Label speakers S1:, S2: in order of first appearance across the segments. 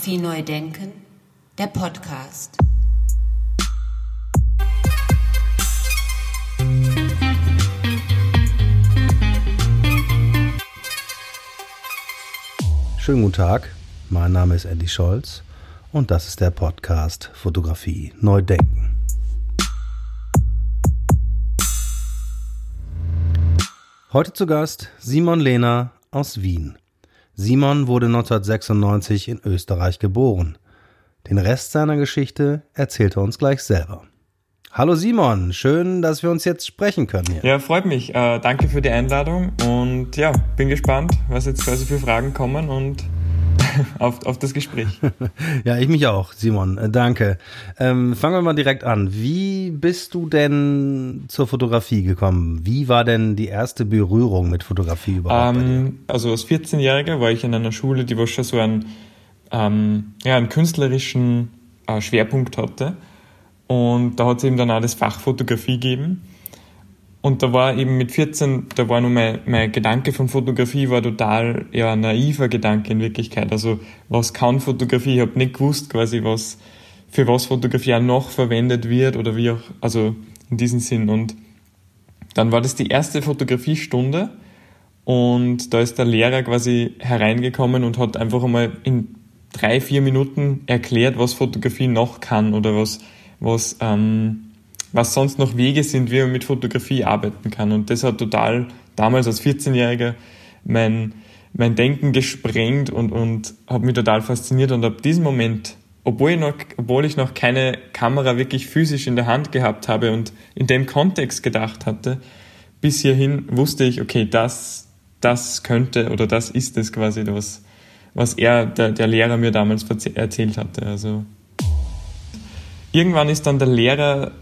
S1: Fotografie neu denken, der Podcast.
S2: Schönen guten Tag, mein Name ist Andy Scholz und das ist der Podcast Fotografie neu denken. Heute zu Gast Simon Lehner aus Wien. Simon wurde 1996 in Österreich geboren. Den Rest seiner Geschichte erzählt er uns gleich selber. Hallo Simon, schön, dass wir uns jetzt sprechen können hier.
S3: Ja, freut mich. Äh, danke für die Einladung und ja, bin gespannt, was jetzt quasi für Fragen kommen und auf, auf das Gespräch.
S2: ja, ich mich auch, Simon. Äh, danke. Ähm, fangen wir mal direkt an. Wie bist du denn zur Fotografie gekommen? Wie war denn die erste Berührung mit Fotografie überhaupt?
S3: Ähm, also als 14-Jähriger war ich in einer Schule, die schon so einen, ähm, ja, einen künstlerischen äh, Schwerpunkt hatte. Und da hat es eben dann auch das Fach Fotografie gegeben. Und da war eben mit 14, da war nur mein, mein Gedanke von Fotografie war total ja naiver Gedanke in Wirklichkeit. Also was kann Fotografie? Ich habe nicht gewusst quasi, was für was Fotografie auch noch verwendet wird oder wie auch, also in diesem Sinn. Und dann war das die erste Fotografiestunde und da ist der Lehrer quasi hereingekommen und hat einfach einmal in drei, vier Minuten erklärt, was Fotografie noch kann oder was, was ähm, was sonst noch Wege sind, wie man mit Fotografie arbeiten kann. Und das hat total damals als 14-Jähriger mein, mein Denken gesprengt und, und hat mich total fasziniert. Und ab diesem Moment, obwohl ich, noch, obwohl ich noch keine Kamera wirklich physisch in der Hand gehabt habe und in dem Kontext gedacht hatte, bis hierhin wusste ich, okay, das, das könnte oder das ist es quasi, was, was er, der, der Lehrer mir damals erzählt hatte. Also irgendwann ist dann der Lehrer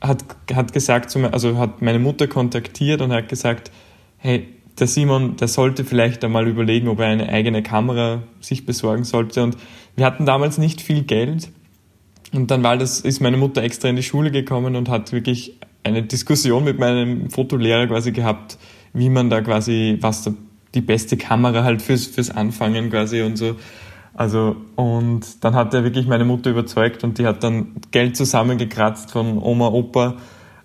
S3: hat, hat gesagt, also hat meine Mutter kontaktiert und hat gesagt, hey, der Simon, der sollte vielleicht einmal überlegen, ob er eine eigene Kamera sich besorgen sollte. Und wir hatten damals nicht viel Geld. Und dann war das, ist meine Mutter extra in die Schule gekommen und hat wirklich eine Diskussion mit meinem Fotolehrer quasi gehabt, wie man da quasi, was da die beste Kamera halt fürs, fürs Anfangen quasi und so. Also, und dann hat er wirklich meine Mutter überzeugt und die hat dann Geld zusammengekratzt von Oma, Opa,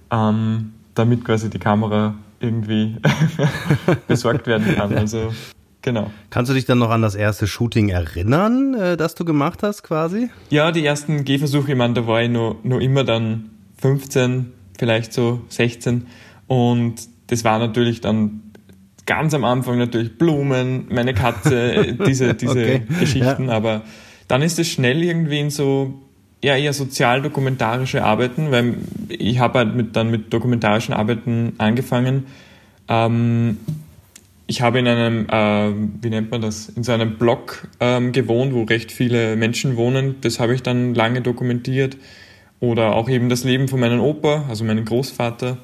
S3: ähm, damit quasi die Kamera irgendwie besorgt werden kann. Also, genau.
S2: Kannst du dich dann noch an das erste Shooting erinnern, äh, das du gemacht hast quasi?
S3: Ja, die ersten Gehversuche, ich meine, da war ich nur, nur immer dann 15, vielleicht so 16 und das war natürlich dann ganz am Anfang natürlich Blumen, meine Katze, diese, diese okay. Geschichten, ja. aber dann ist es schnell irgendwie in so ja, eher sozial-dokumentarische Arbeiten, weil ich habe halt mit, dann mit dokumentarischen Arbeiten angefangen. Ähm, ich habe in einem, äh, wie nennt man das, in so einem Block ähm, gewohnt, wo recht viele Menschen wohnen. Das habe ich dann lange dokumentiert. Oder auch eben das Leben von meinem Opa, also meinem Großvater.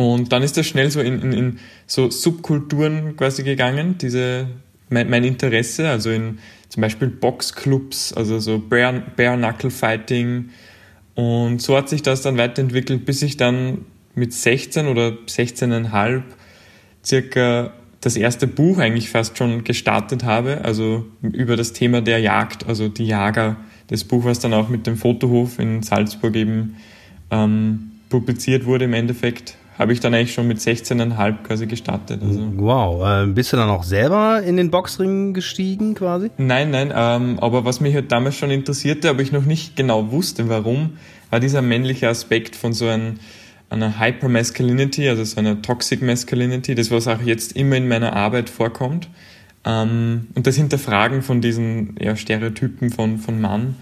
S3: Und dann ist das schnell so in, in, in so Subkulturen quasi gegangen, diese, mein, mein, Interesse, also in zum Beispiel Boxclubs, also so Bare, Bare Knuckle Fighting. Und so hat sich das dann weiterentwickelt, bis ich dann mit 16 oder 16,5 circa das erste Buch eigentlich fast schon gestartet habe, also über das Thema der Jagd, also die Jager. Das Buch, was dann auch mit dem Fotohof in Salzburg eben ähm, publiziert wurde im Endeffekt, habe ich dann eigentlich schon mit 16,5 quasi gestartet. Also.
S2: Wow, äh, bist du dann auch selber in den Boxring gestiegen quasi?
S3: Nein, nein, ähm, aber was mich halt damals schon interessierte, aber ich noch nicht genau wusste, warum, war dieser männliche Aspekt von so einem, einer Hypermasculinity, also so einer Toxic Masculinity, das was auch jetzt immer in meiner Arbeit vorkommt. Ähm, und das Hinterfragen von diesen ja, Stereotypen von, von Mann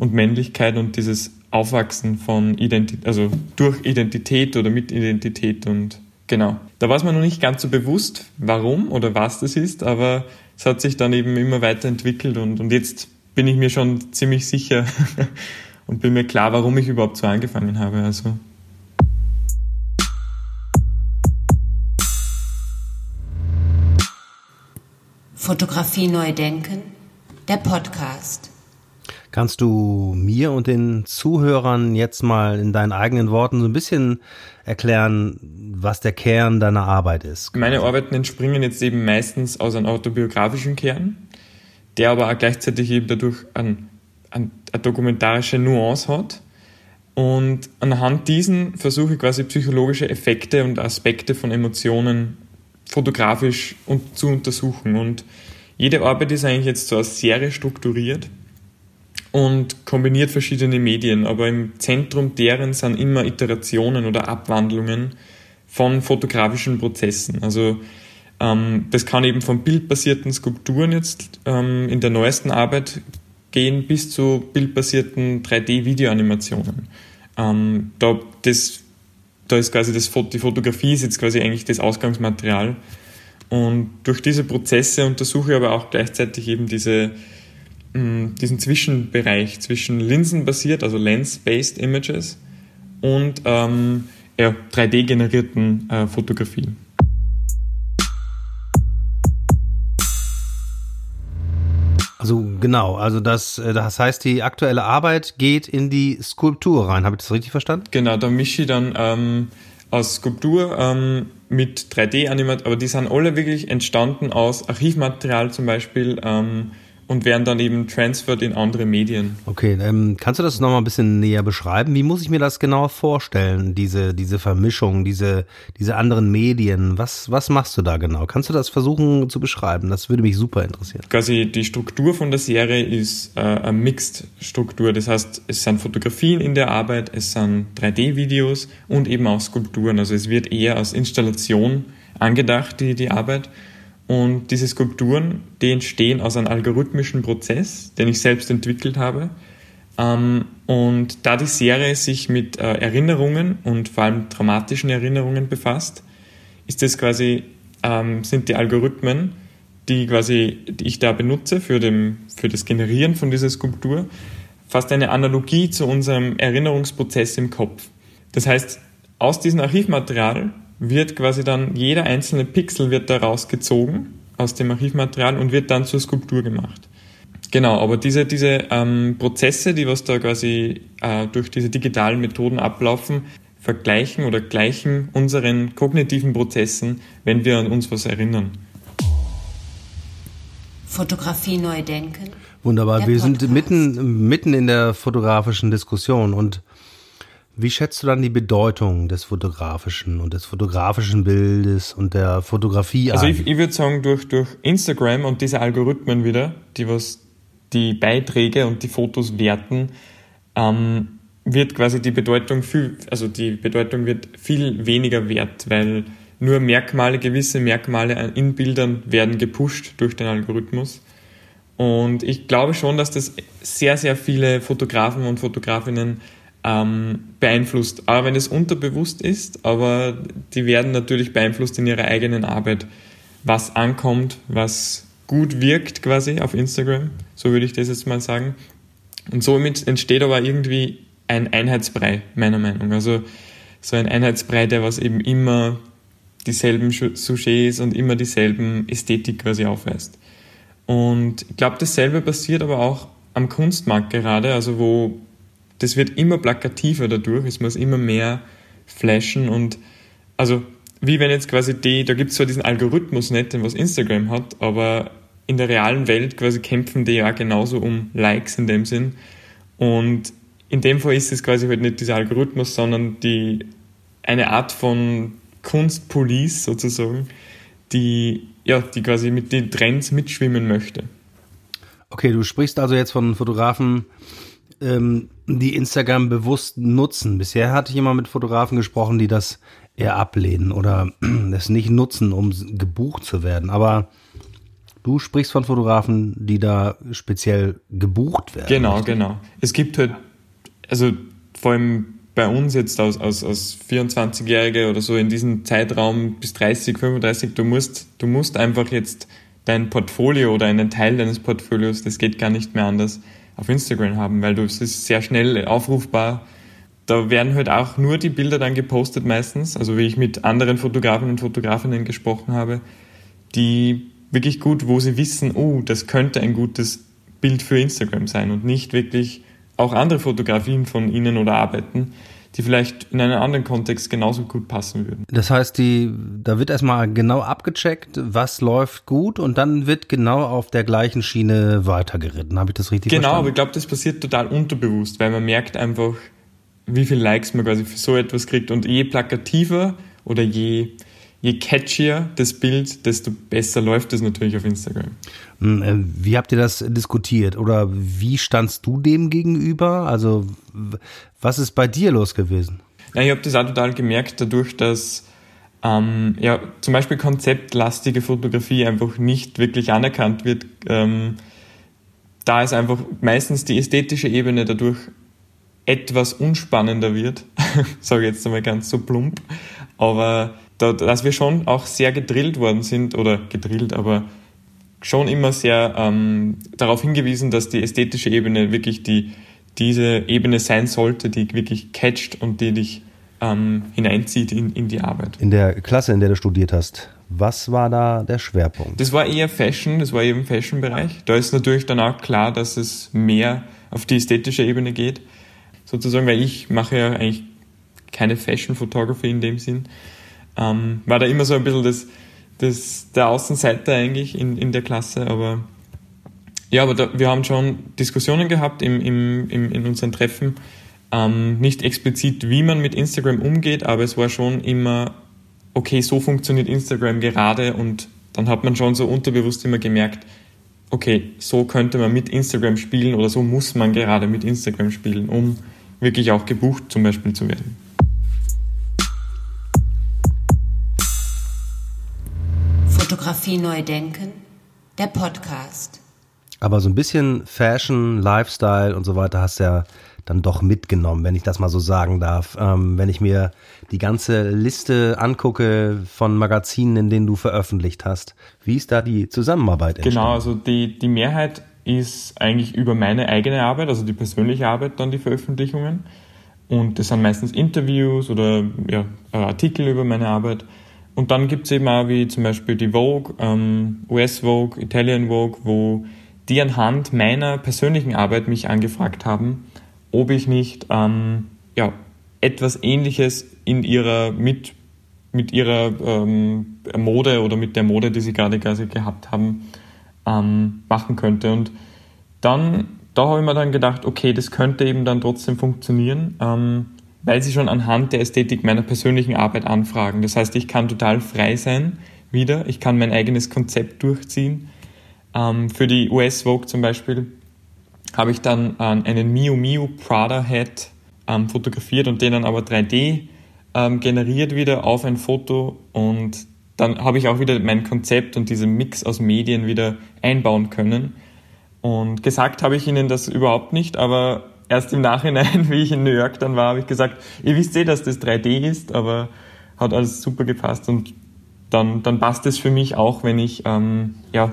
S3: und Männlichkeit und dieses Aufwachsen von Identität, also durch Identität oder mit Identität und genau. Da war es mir noch nicht ganz so bewusst, warum oder was das ist, aber es hat sich dann eben immer weiterentwickelt und, und jetzt bin ich mir schon ziemlich sicher und bin mir klar, warum ich überhaupt so angefangen habe. Also.
S1: Fotografie neu denken, der Podcast.
S2: Kannst du mir und den Zuhörern jetzt mal in deinen eigenen Worten so ein bisschen erklären, was der Kern deiner Arbeit ist?
S3: Meine Arbeiten entspringen jetzt eben meistens aus einem autobiografischen Kern. der aber auch gleichzeitig eben dadurch ein, ein, eine dokumentarische Nuance hat. Und anhand diesen versuche ich quasi psychologische Effekte und Aspekte von Emotionen fotografisch und zu untersuchen. Und jede Arbeit ist eigentlich jetzt so als Serie strukturiert und kombiniert verschiedene Medien, aber im Zentrum deren sind immer Iterationen oder Abwandlungen von fotografischen Prozessen. Also ähm, das kann eben von bildbasierten Skulpturen jetzt ähm, in der neuesten Arbeit gehen bis zu bildbasierten 3D-Videoanimationen. Ähm, da, da ist quasi das, die Fotografie ist jetzt quasi eigentlich das Ausgangsmaterial. Und durch diese Prozesse untersuche ich aber auch gleichzeitig eben diese, diesen Zwischenbereich zwischen linsenbasiert, also Lens-Based Images und ähm, ja, 3D-generierten äh, Fotografien.
S2: Also genau, also das, äh, das heißt, die aktuelle Arbeit geht in die Skulptur rein. Habe ich das richtig verstanden?
S3: Genau, da mische ich dann ähm, aus Skulptur ähm, mit 3D-Animat, aber die sind alle wirklich entstanden aus Archivmaterial zum Beispiel. Ähm, und werden dann eben transferred in andere Medien.
S2: Okay, ähm, kannst du das nochmal ein bisschen näher beschreiben? Wie muss ich mir das genau vorstellen, diese, diese Vermischung, diese, diese anderen Medien? Was, was machst du da genau? Kannst du das versuchen zu beschreiben? Das würde mich super interessieren.
S3: Quasi die Struktur von der Serie ist äh, eine Mixed-Struktur. Das heißt, es sind Fotografien in der Arbeit, es sind 3D-Videos und eben auch Skulpturen. Also es wird eher als Installation angedacht, die, die Arbeit. Und diese Skulpturen, die entstehen aus einem algorithmischen Prozess, den ich selbst entwickelt habe. Ähm, und da die Serie sich mit äh, Erinnerungen und vor allem dramatischen Erinnerungen befasst, ist das quasi, ähm, sind die Algorithmen, die quasi, die ich da benutze für, dem, für das Generieren von dieser Skulptur, fast eine Analogie zu unserem Erinnerungsprozess im Kopf. Das heißt, aus diesem Archivmaterial wird quasi dann jeder einzelne Pixel wird da rausgezogen aus dem Archivmaterial und wird dann zur Skulptur gemacht. Genau, aber diese, diese ähm, Prozesse, die was da quasi äh, durch diese digitalen Methoden ablaufen, vergleichen oder gleichen unseren kognitiven Prozessen, wenn wir an uns was erinnern.
S1: Fotografie neu denken.
S2: Wunderbar, wir Podcast. sind mitten, mitten in der fotografischen Diskussion und wie schätzt du dann die Bedeutung des fotografischen und des fotografischen Bildes und der Fotografie
S3: also ein? Also ich, ich würde sagen, durch, durch Instagram und diese Algorithmen wieder, die was die Beiträge und die Fotos werten, ähm, wird quasi die Bedeutung viel, also die Bedeutung wird viel weniger wert, weil nur Merkmale, gewisse Merkmale in Bildern werden gepusht durch den Algorithmus. Und ich glaube schon, dass das sehr, sehr viele Fotografen und Fotografinnen ähm, beeinflusst. Aber wenn es unterbewusst ist, aber die werden natürlich beeinflusst in ihrer eigenen Arbeit, was ankommt, was gut wirkt quasi auf Instagram, so würde ich das jetzt mal sagen. Und somit entsteht aber irgendwie ein Einheitsbrei, meiner Meinung. Also so ein Einheitsbrei, der was eben immer dieselben Sujets und immer dieselben Ästhetik quasi aufweist. Und ich glaube, dasselbe passiert aber auch am Kunstmarkt gerade, also wo das wird immer plakativer dadurch, es muss immer mehr flashen und also wie wenn jetzt quasi die, da gibt es zwar diesen Algorithmus nicht, den was Instagram hat, aber in der realen Welt quasi kämpfen die ja genauso um Likes in dem Sinn. Und in dem Fall ist es quasi halt nicht dieser Algorithmus, sondern die, eine Art von Kunstpolice sozusagen, die, ja, die quasi mit den Trends mitschwimmen möchte.
S2: Okay, du sprichst also jetzt von Fotografen, ähm, die Instagram bewusst nutzen. Bisher hatte ich immer mit Fotografen gesprochen, die das eher ablehnen oder es nicht nutzen, um gebucht zu werden. Aber du sprichst von Fotografen, die da speziell gebucht werden.
S3: Genau, richtig? genau. Es gibt halt, also vor allem bei uns jetzt als, als, als 24-Jährige oder so in diesem Zeitraum bis 30, 35, du musst, du musst einfach jetzt dein Portfolio oder einen Teil deines Portfolios, das geht gar nicht mehr anders, auf Instagram haben, weil du, es ist sehr schnell aufrufbar. Da werden halt auch nur die Bilder dann gepostet meistens, also wie ich mit anderen Fotografen und Fotografinnen gesprochen habe, die wirklich gut, wo sie wissen, oh, das könnte ein gutes Bild für Instagram sein und nicht wirklich auch andere Fotografien von ihnen oder Arbeiten, die vielleicht in einen anderen Kontext genauso gut passen würden.
S2: Das heißt, die, da wird erstmal genau abgecheckt, was läuft gut und dann wird genau auf der gleichen Schiene weitergeritten. Habe ich das richtig
S3: genau,
S2: verstanden?
S3: Genau, aber ich glaube, das passiert total unterbewusst, weil man merkt einfach, wie viel Likes man quasi für so etwas kriegt und je plakativer oder je je catchier das Bild, desto besser läuft es natürlich auf Instagram.
S2: Hm, äh, wie habt ihr das diskutiert oder wie standst du dem gegenüber? Also was ist bei dir los gewesen?
S3: Ja, ich habe das auch total gemerkt, dadurch, dass ähm, ja, zum Beispiel konzeptlastige Fotografie einfach nicht wirklich anerkannt wird. Ähm, da ist einfach meistens die ästhetische Ebene dadurch etwas unspannender wird, sage ich jetzt einmal ganz so plump, aber dass wir schon auch sehr gedrillt worden sind, oder gedrillt, aber schon immer sehr ähm, darauf hingewiesen, dass die ästhetische Ebene wirklich die, diese Ebene sein sollte, die wirklich catcht und die dich ähm, hineinzieht in, in die Arbeit.
S2: In der Klasse, in der du studiert hast, was war da der Schwerpunkt?
S3: Das war eher Fashion, das war eben Fashion-Bereich. Da ist natürlich dann auch klar, dass es mehr auf die ästhetische Ebene geht. Sozusagen, weil ich mache ja eigentlich keine Fashion-Photography in dem Sinn, ähm, war da immer so ein bisschen das, das, der Außenseiter eigentlich in, in der Klasse, aber ja, aber da, wir haben schon Diskussionen gehabt im, im, im, in unseren Treffen, ähm, nicht explizit, wie man mit Instagram umgeht, aber es war schon immer, okay, so funktioniert Instagram gerade und dann hat man schon so unterbewusst immer gemerkt, okay, so könnte man mit Instagram spielen oder so muss man gerade mit Instagram spielen, um wirklich auch gebucht zum Beispiel zu werden.
S1: Fotografie neu denken, der Podcast.
S2: Aber so ein bisschen Fashion, Lifestyle und so weiter hast du ja dann doch mitgenommen, wenn ich das mal so sagen darf. Ähm, wenn ich mir die ganze Liste angucke von Magazinen, in denen du veröffentlicht hast, wie ist da die Zusammenarbeit
S3: entstanden? Genau, also die, die Mehrheit ist eigentlich über meine eigene Arbeit, also die persönliche Arbeit, dann die Veröffentlichungen. Und das sind meistens Interviews oder ja, Artikel über meine Arbeit. Und dann gibt es eben auch wie zum Beispiel die Vogue, ähm, US Vogue, Italian Vogue, wo die anhand meiner persönlichen Arbeit mich angefragt haben, ob ich nicht ähm, ja, etwas Ähnliches in ihrer mit, mit ihrer ähm, Mode oder mit der Mode, die sie gerade quasi gehabt haben, ähm, machen könnte. Und dann, da habe ich mir dann gedacht, okay, das könnte eben dann trotzdem funktionieren. Weil sie schon anhand der Ästhetik meiner persönlichen Arbeit anfragen. Das heißt, ich kann total frei sein wieder, ich kann mein eigenes Konzept durchziehen. Ähm, für die US Vogue zum Beispiel habe ich dann ähm, einen Miu Miu Prada Hat ähm, fotografiert und den dann aber 3D ähm, generiert wieder auf ein Foto und dann habe ich auch wieder mein Konzept und diesen Mix aus Medien wieder einbauen können. Und gesagt habe ich ihnen das überhaupt nicht, aber erst im Nachhinein, wie ich in New York dann war, habe ich gesagt, ihr wisst eh, dass das 3D ist, aber hat alles super gepasst und dann, dann passt es für mich auch, wenn ich ähm, ja,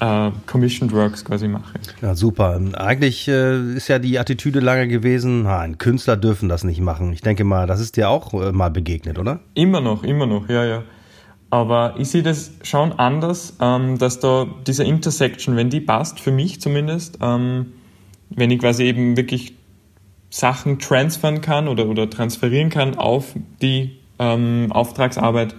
S3: äh, Commissioned Works quasi mache.
S2: Ja, super. Eigentlich äh, ist ja die Attitüde lange gewesen, ein Künstler dürfen das nicht machen. Ich denke mal, das ist dir auch äh, mal begegnet, oder?
S3: Immer noch, immer noch, ja, ja. Aber ich sehe das schon anders, ähm, dass da diese Intersection, wenn die passt, für mich zumindest, ähm, wenn ich quasi eben wirklich Sachen transfern kann oder, oder transferieren kann auf die ähm, Auftragsarbeit,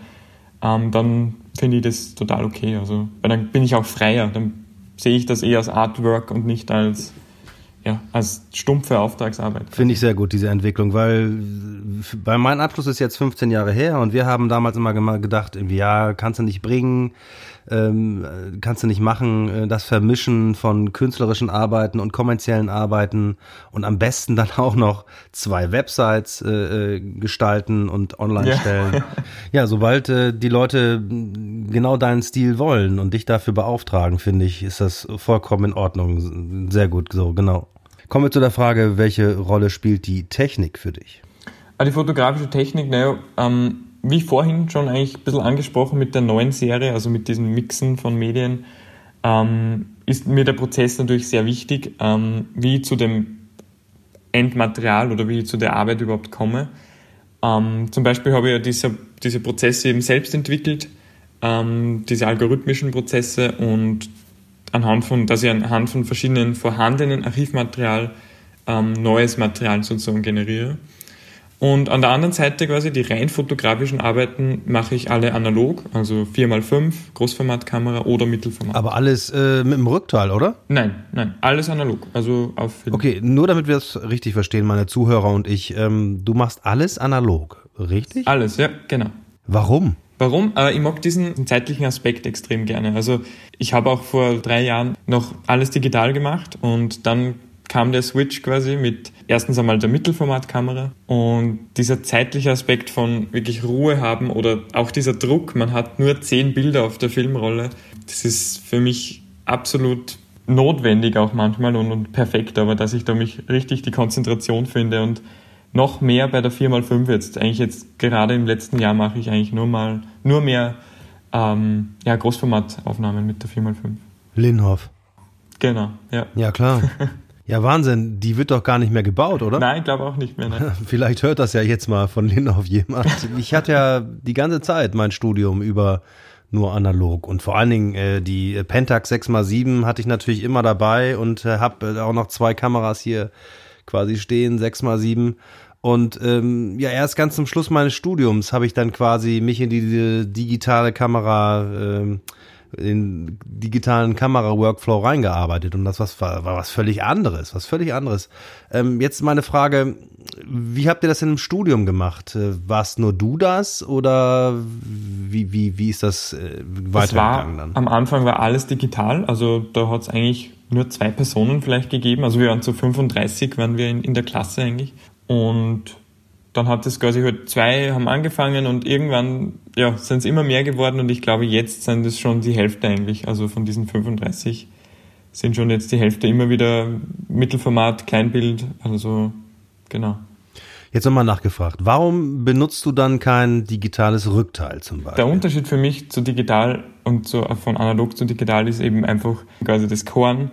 S3: ähm, dann finde ich das total okay. Also, weil dann bin ich auch freier. Dann sehe ich das eher als Artwork und nicht als, ja, als stumpfe Auftragsarbeit.
S2: Finde ich sehr gut, diese Entwicklung, weil, weil mein Abschluss ist jetzt 15 Jahre her und wir haben damals immer gedacht, ja, kannst du nicht bringen ähm, kannst du nicht machen, äh, das Vermischen von künstlerischen Arbeiten und kommerziellen Arbeiten und am besten dann auch noch zwei Websites äh, äh gestalten und online ja. stellen. ja, sobald äh, die Leute genau deinen Stil wollen und dich dafür beauftragen, finde ich, ist das vollkommen in Ordnung. Sehr gut, so, genau. Kommen wir zu der Frage, welche Rolle spielt die Technik für dich?
S3: Ah, die fotografische Technik, naja, ähm, wie vorhin schon eigentlich ein bisschen angesprochen mit der neuen Serie, also mit diesem Mixen von Medien, ähm, ist mir der Prozess natürlich sehr wichtig, ähm, wie ich zu dem Endmaterial oder wie ich zu der Arbeit überhaupt komme. Ähm, zum Beispiel habe ich ja diese, diese Prozesse eben selbst entwickelt, ähm, diese algorithmischen Prozesse und anhand von, dass ich anhand von verschiedenen vorhandenen Archivmaterial ähm, neues Material sozusagen generiere. Und an der anderen Seite quasi die rein fotografischen Arbeiten mache ich alle analog, also 4x5, Großformatkamera oder Mittelformat.
S2: Aber alles äh, mit dem Rückteil, oder?
S3: Nein, nein, alles analog, also auf Film.
S2: Okay, nur damit wir das richtig verstehen, meine Zuhörer und ich, ähm, du machst alles analog, richtig?
S3: Alles, ja, genau.
S2: Warum?
S3: Warum? Äh, ich mag diesen zeitlichen Aspekt extrem gerne. Also ich habe auch vor drei Jahren noch alles digital gemacht und dann kam der Switch quasi mit erstens einmal der Mittelformatkamera und dieser zeitliche Aspekt von wirklich Ruhe haben oder auch dieser Druck, man hat nur zehn Bilder auf der Filmrolle, das ist für mich absolut notwendig auch manchmal und, und perfekt, aber dass ich da mich richtig die Konzentration finde und noch mehr bei der 4x5 jetzt. Eigentlich jetzt gerade im letzten Jahr mache ich eigentlich nur mal nur mehr ähm, ja, Großformataufnahmen mit der 4x5.
S2: Linhoff.
S3: Genau, ja.
S2: Ja, klar. Ja, Wahnsinn. Die wird doch gar nicht mehr gebaut, oder?
S3: Nein, ich glaube auch nicht mehr. Ne?
S2: Vielleicht hört das ja jetzt mal von Linhoff jemand. Ich hatte ja die ganze Zeit mein Studium über nur analog und vor allen Dingen äh, die Pentax 6x7 hatte ich natürlich immer dabei und äh, habe auch noch zwei Kameras hier quasi stehen, 6x7 und ähm, ja, erst ganz zum Schluss meines Studiums habe ich dann quasi mich in die, die digitale Kamera, ähm, in digitalen Kamera-Workflow reingearbeitet und das was, war, war was völlig anderes, was völlig anderes. Ähm, jetzt meine Frage, wie habt ihr das in einem Studium gemacht? Äh, warst nur du das oder wie, wie, wie ist das äh, weitergegangen dann?
S3: Am Anfang war alles digital, also da hat es eigentlich nur zwei Personen vielleicht gegeben, also wir waren zu 35, waren wir in, in der Klasse eigentlich und dann hat es quasi halt zwei haben angefangen und irgendwann ja, sind es immer mehr geworden und ich glaube, jetzt sind es schon die Hälfte eigentlich. Also von diesen 35 sind schon jetzt die Hälfte immer wieder Mittelformat, Kleinbild, also genau.
S2: Jetzt nochmal nachgefragt, warum benutzt du dann kein digitales Rückteil zum Beispiel?
S3: Der Unterschied für mich zu digital und zu, von analog zu digital ist eben einfach quasi das Korn.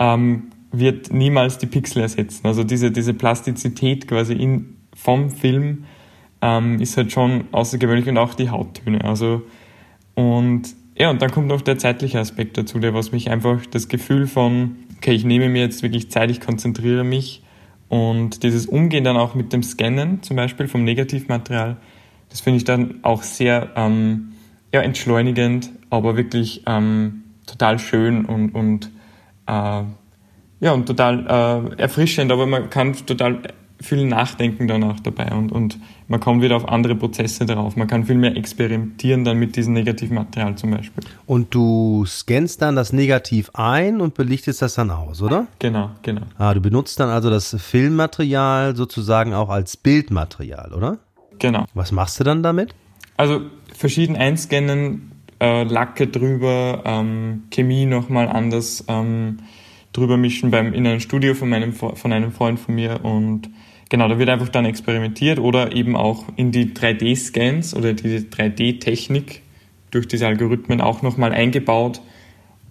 S3: Ähm, wird niemals die Pixel ersetzen. Also diese, diese Plastizität quasi in, vom Film ähm, ist halt schon außergewöhnlich und auch die Hauttöne. Also und ja, und dann kommt noch der zeitliche Aspekt dazu, der was mich einfach das Gefühl von, okay, ich nehme mir jetzt wirklich Zeit, ich konzentriere mich und dieses Umgehen dann auch mit dem Scannen zum Beispiel vom Negativmaterial, das finde ich dann auch sehr ähm, ja, entschleunigend, aber wirklich ähm, total schön und, und äh, ja, und total äh, erfrischend, aber man kann total viel nachdenken danach dabei und, und man kommt wieder auf andere Prozesse darauf. Man kann viel mehr experimentieren dann mit diesem Negativmaterial zum Beispiel.
S2: Und du scannst dann das Negativ ein und belichtest das dann aus, oder?
S3: Genau, genau.
S2: Ah, du benutzt dann also das Filmmaterial sozusagen auch als Bildmaterial, oder?
S3: Genau.
S2: Was machst du dann damit?
S3: Also verschieden einscannen, äh, Lacke drüber, ähm, Chemie nochmal anders. Ähm, drüber mischen beim, in einem Studio von, meinem, von einem Freund von mir und genau, da wird einfach dann experimentiert oder eben auch in die 3D-Scans oder diese 3D-Technik durch diese Algorithmen auch nochmal eingebaut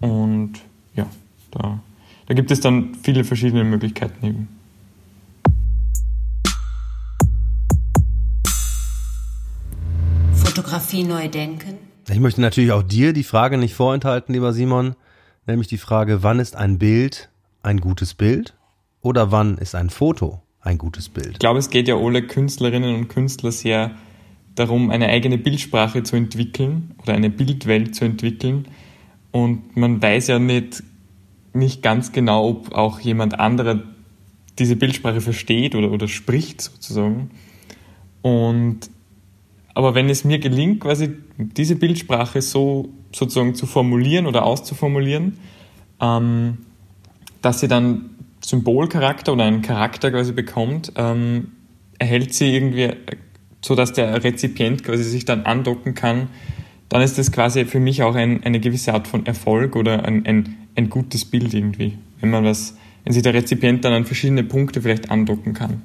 S3: und ja, da, da gibt es dann viele verschiedene Möglichkeiten eben.
S1: Fotografie neu denken.
S2: Ich möchte natürlich auch dir die Frage nicht vorenthalten, lieber Simon nämlich die Frage, wann ist ein Bild ein gutes Bild oder wann ist ein Foto ein gutes Bild?
S3: Ich glaube, es geht ja alle Künstlerinnen und Künstler sehr darum, eine eigene Bildsprache zu entwickeln oder eine Bildwelt zu entwickeln. Und man weiß ja nicht, nicht ganz genau, ob auch jemand anderer diese Bildsprache versteht oder, oder spricht sozusagen. Und aber wenn es mir gelingt, quasi diese Bildsprache so sozusagen zu formulieren oder auszuformulieren, ähm, dass sie dann Symbolcharakter oder einen Charakter quasi bekommt, ähm, erhält sie irgendwie, so dass der Rezipient quasi sich dann andocken kann, dann ist das quasi für mich auch ein, eine gewisse Art von Erfolg oder ein, ein, ein gutes Bild irgendwie, wenn man was, wenn sich der Rezipient dann an verschiedene Punkte vielleicht andocken kann.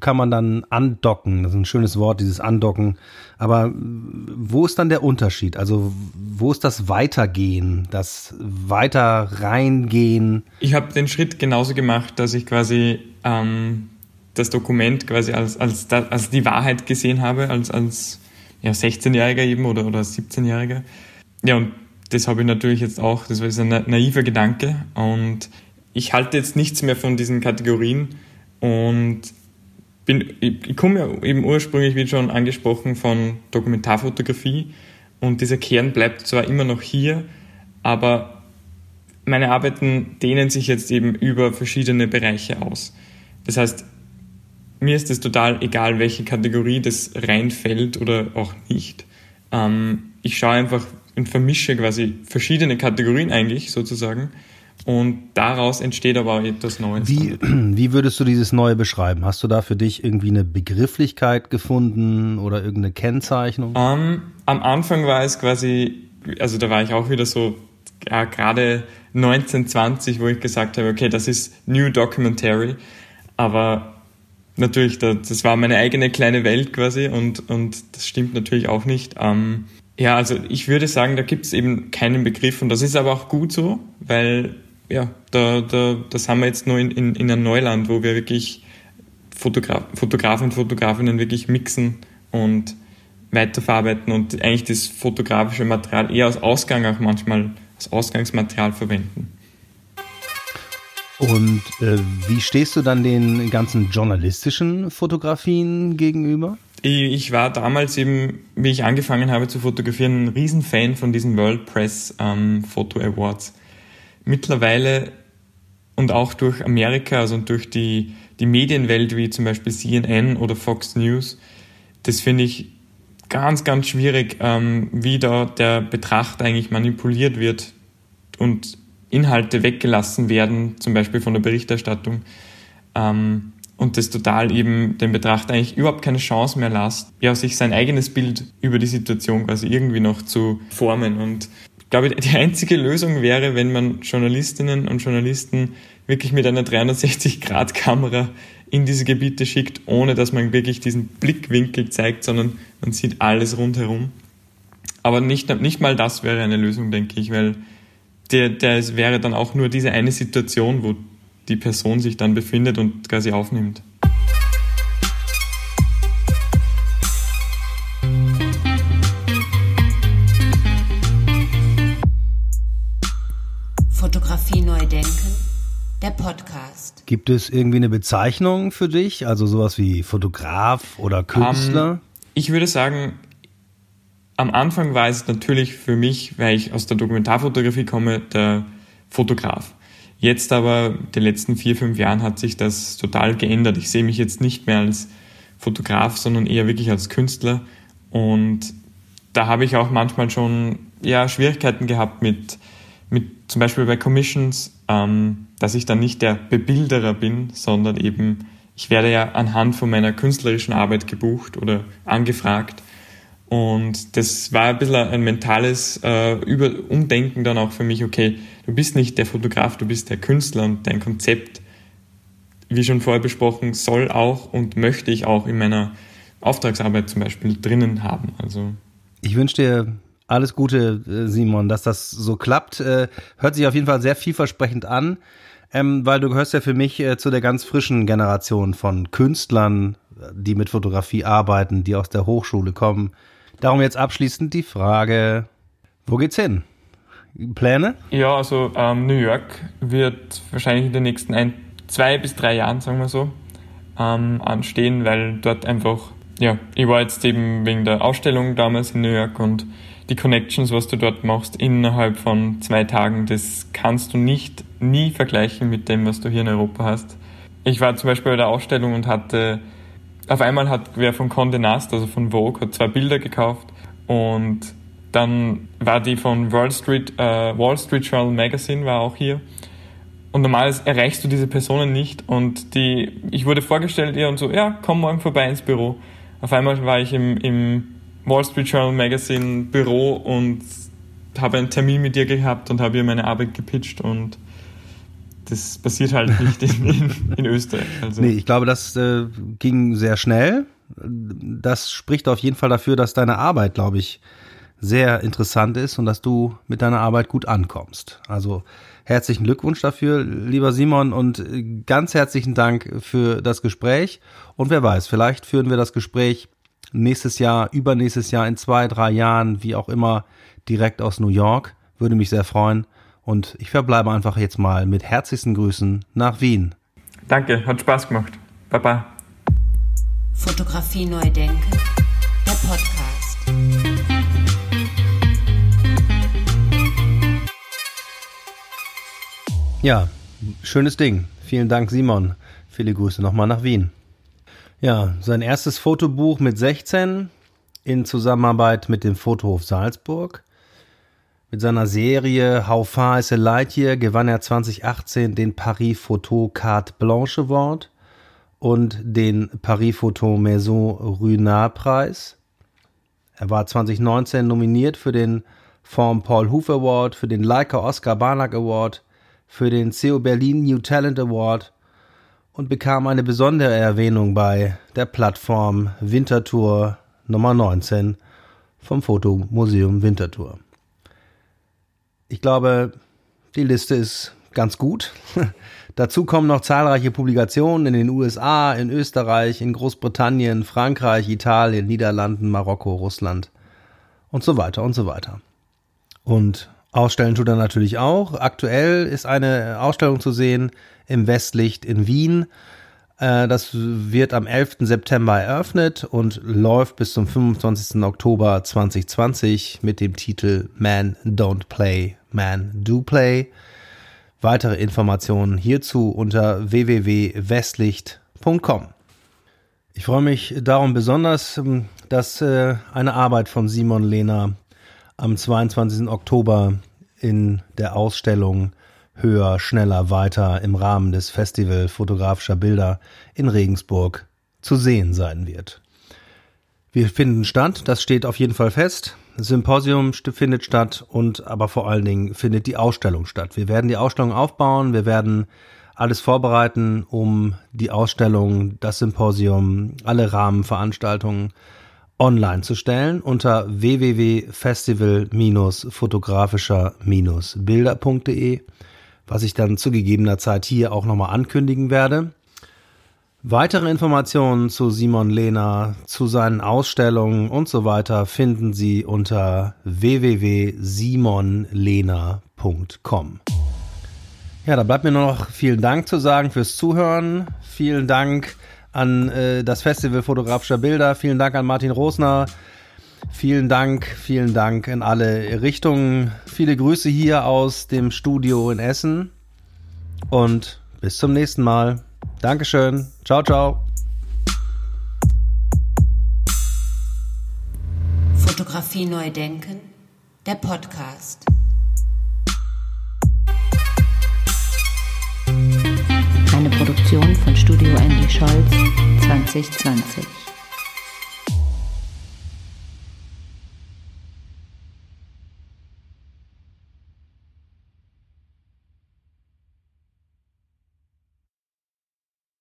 S2: Kann man dann andocken? Das ist ein schönes Wort, dieses Andocken. Aber wo ist dann der Unterschied? Also wo ist das Weitergehen, das weiter reingehen?
S3: Ich habe den Schritt genauso gemacht, dass ich quasi ähm, das Dokument quasi als, als, als die Wahrheit gesehen habe, als, als ja, 16-Jähriger eben oder, oder 17-Jähriger. Ja, und das habe ich natürlich jetzt auch, das war ein naiver Gedanke und ich halte jetzt nichts mehr von diesen Kategorien und bin, ich, ich komme ja eben ursprünglich, wie schon angesprochen, von Dokumentarfotografie und dieser Kern bleibt zwar immer noch hier, aber meine Arbeiten dehnen sich jetzt eben über verschiedene Bereiche aus. Das heißt, mir ist es total egal, welche Kategorie das reinfällt oder auch nicht. Ähm, ich schaue einfach und vermische quasi verschiedene Kategorien eigentlich sozusagen und daraus entsteht aber auch etwas Neues.
S2: Wie, wie würdest du dieses Neue beschreiben? Hast du da für dich irgendwie eine Begrifflichkeit gefunden oder irgendeine Kennzeichnung?
S3: Um, ähm, am Anfang war es quasi, also da war ich auch wieder so ja, gerade 1920, wo ich gesagt habe, okay, das ist New Documentary, aber natürlich, das war meine eigene kleine Welt quasi und, und das stimmt natürlich auch nicht. Ähm, ja, also ich würde sagen, da gibt es eben keinen Begriff und das ist aber auch gut so, weil ja, da, da, das haben wir jetzt nur in, in, in einem Neuland, wo wir wirklich Fotograf, Fotografen und Fotografinnen wirklich mixen und weiterverarbeiten und eigentlich das fotografische Material eher als Ausgang auch manchmal als Ausgangsmaterial verwenden.
S2: Und äh, wie stehst du dann den ganzen journalistischen Fotografien gegenüber?
S3: Ich war damals eben, wie ich angefangen habe zu fotografieren, ein Riesenfan von diesen World Press ähm, Photo Awards mittlerweile und auch durch Amerika, also durch die, die Medienwelt wie zum Beispiel CNN oder Fox News, das finde ich ganz, ganz schwierig, ähm, wie da der Betrachter eigentlich manipuliert wird und Inhalte weggelassen werden, zum Beispiel von der Berichterstattung. Ähm, und das total eben dem Betrachter eigentlich überhaupt keine Chance mehr lässt, ja, sich sein eigenes Bild über die Situation quasi irgendwie noch zu formen. Und glaube, die einzige Lösung wäre, wenn man Journalistinnen und Journalisten wirklich mit einer 360-Grad-Kamera in diese Gebiete schickt, ohne dass man wirklich diesen Blickwinkel zeigt, sondern man sieht alles rundherum. Aber nicht, nicht mal das wäre eine Lösung, denke ich, weil der, der wäre dann auch nur diese eine Situation, wo die Person sich dann befindet und quasi aufnimmt.
S2: Gibt es irgendwie eine Bezeichnung für dich? Also sowas wie Fotograf oder Künstler? Um, ähm,
S3: ich würde sagen, am Anfang war es natürlich für mich, weil ich aus der Dokumentarfotografie komme, der Fotograf. Jetzt aber, die letzten vier, fünf Jahren hat sich das total geändert. Ich sehe mich jetzt nicht mehr als Fotograf, sondern eher wirklich als Künstler. Und da habe ich auch manchmal schon ja, Schwierigkeiten gehabt mit zum Beispiel bei Commissions, ähm, dass ich dann nicht der Bebilderer bin, sondern eben, ich werde ja anhand von meiner künstlerischen Arbeit gebucht oder angefragt. Und das war ein bisschen ein mentales äh, Über Umdenken dann auch für mich, okay, du bist nicht der Fotograf, du bist der Künstler und dein Konzept, wie schon vorher besprochen, soll auch und möchte ich auch in meiner Auftragsarbeit zum Beispiel drinnen haben. Also
S2: ich wünsche dir alles Gute, äh, Simon, dass das so klappt. Äh, hört sich auf jeden Fall sehr vielversprechend an, ähm, weil du gehörst ja für mich äh, zu der ganz frischen Generation von Künstlern, die mit Fotografie arbeiten, die aus der Hochschule kommen. Darum jetzt abschließend die Frage, wo geht's hin? Pläne?
S3: Ja, also ähm, New York wird wahrscheinlich in den nächsten ein, zwei bis drei Jahren, sagen wir so, ähm, anstehen, weil dort einfach, ja, ich war jetzt eben wegen der Ausstellung damals in New York und die Connections, was du dort machst, innerhalb von zwei Tagen, das kannst du nicht nie vergleichen mit dem, was du hier in Europa hast. Ich war zum Beispiel bei der Ausstellung und hatte, auf einmal hat wer von Condé Nast, also von Vogue, hat zwei Bilder gekauft und dann war die von Wall Street, äh, Wall Street Journal Magazine war auch hier. Und normalerweise erreichst du diese Personen nicht und die, ich wurde vorgestellt ihr und so, ja, komm morgen vorbei ins Büro. Auf einmal war ich im, im Wall Street Journal Magazine Büro und habe einen Termin mit ihr gehabt und habe ihr meine Arbeit gepitcht und das passiert halt nicht in, in, in Österreich.
S2: Also. Nee, ich glaube, das äh, ging sehr schnell. Das spricht auf jeden Fall dafür, dass deine Arbeit, glaube ich, sehr interessant ist und dass du mit deiner Arbeit gut ankommst. Also herzlichen Glückwunsch dafür, lieber Simon, und ganz herzlichen Dank für das Gespräch. Und wer weiß, vielleicht führen wir das Gespräch nächstes Jahr, übernächstes Jahr, in zwei, drei Jahren, wie auch immer, direkt aus New York. Würde mich sehr freuen. Und ich verbleibe einfach jetzt mal mit herzlichsten Grüßen nach Wien.
S3: Danke, hat Spaß gemacht. Baba.
S1: Fotografie neu denken, der Podcast.
S2: Ja, schönes Ding. Vielen Dank, Simon. Viele Grüße nochmal nach Wien. Ja, sein erstes Fotobuch mit 16 in Zusammenarbeit mit dem Fotohof Salzburg. Mit seiner Serie How Far is a Light Year gewann er 2018 den Paris Photo Carte Blanche Award und den Paris Photo Maison Runard Preis. Er war 2019 nominiert für den Form Paul Hoof Award, für den Leica Oscar Barnack Award, für den CO Berlin New Talent Award und bekam eine besondere Erwähnung bei der Plattform Wintertour Nummer 19 vom Fotomuseum Wintertour. Ich glaube, die Liste ist ganz gut. Dazu kommen noch zahlreiche Publikationen in den USA, in Österreich, in Großbritannien, Frankreich, Italien, Niederlanden, Marokko, Russland und so weiter und so weiter. Und Ausstellen tut er natürlich auch. Aktuell ist eine Ausstellung zu sehen im Westlicht in Wien. Äh, das wird am 11. September eröffnet und läuft bis zum 25. Oktober 2020 mit dem Titel Man Don't Play, Man Do Play. Weitere Informationen hierzu unter www.westlicht.com. Ich freue mich darum besonders, dass äh, eine Arbeit von Simon Lehner am 22. Oktober in der Ausstellung Höher, schneller, weiter im Rahmen des Festival fotografischer Bilder in Regensburg zu sehen sein wird. Wir finden statt, das steht auf jeden Fall fest. Symposium findet statt und aber vor allen Dingen findet die Ausstellung statt. Wir werden die Ausstellung aufbauen, wir werden alles vorbereiten, um die Ausstellung, das Symposium, alle Rahmenveranstaltungen online zu stellen unter www.festival-fotografischer-bilder.de, was ich dann zu gegebener Zeit hier auch nochmal ankündigen werde. Weitere Informationen zu Simon Lehner, zu seinen Ausstellungen und so weiter finden Sie unter www.simonlehner.com. Ja, da bleibt mir nur noch vielen Dank zu sagen fürs Zuhören. Vielen Dank an äh, das Festival fotografischer Bilder. Vielen Dank an Martin Rosner. Vielen Dank, vielen Dank in alle Richtungen. Viele Grüße hier aus dem Studio in Essen. Und bis zum nächsten Mal. Dankeschön. Ciao, ciao.
S1: Fotografie neu denken. Der Podcast.
S4: Produktion von Studio Andy Scholz 2020.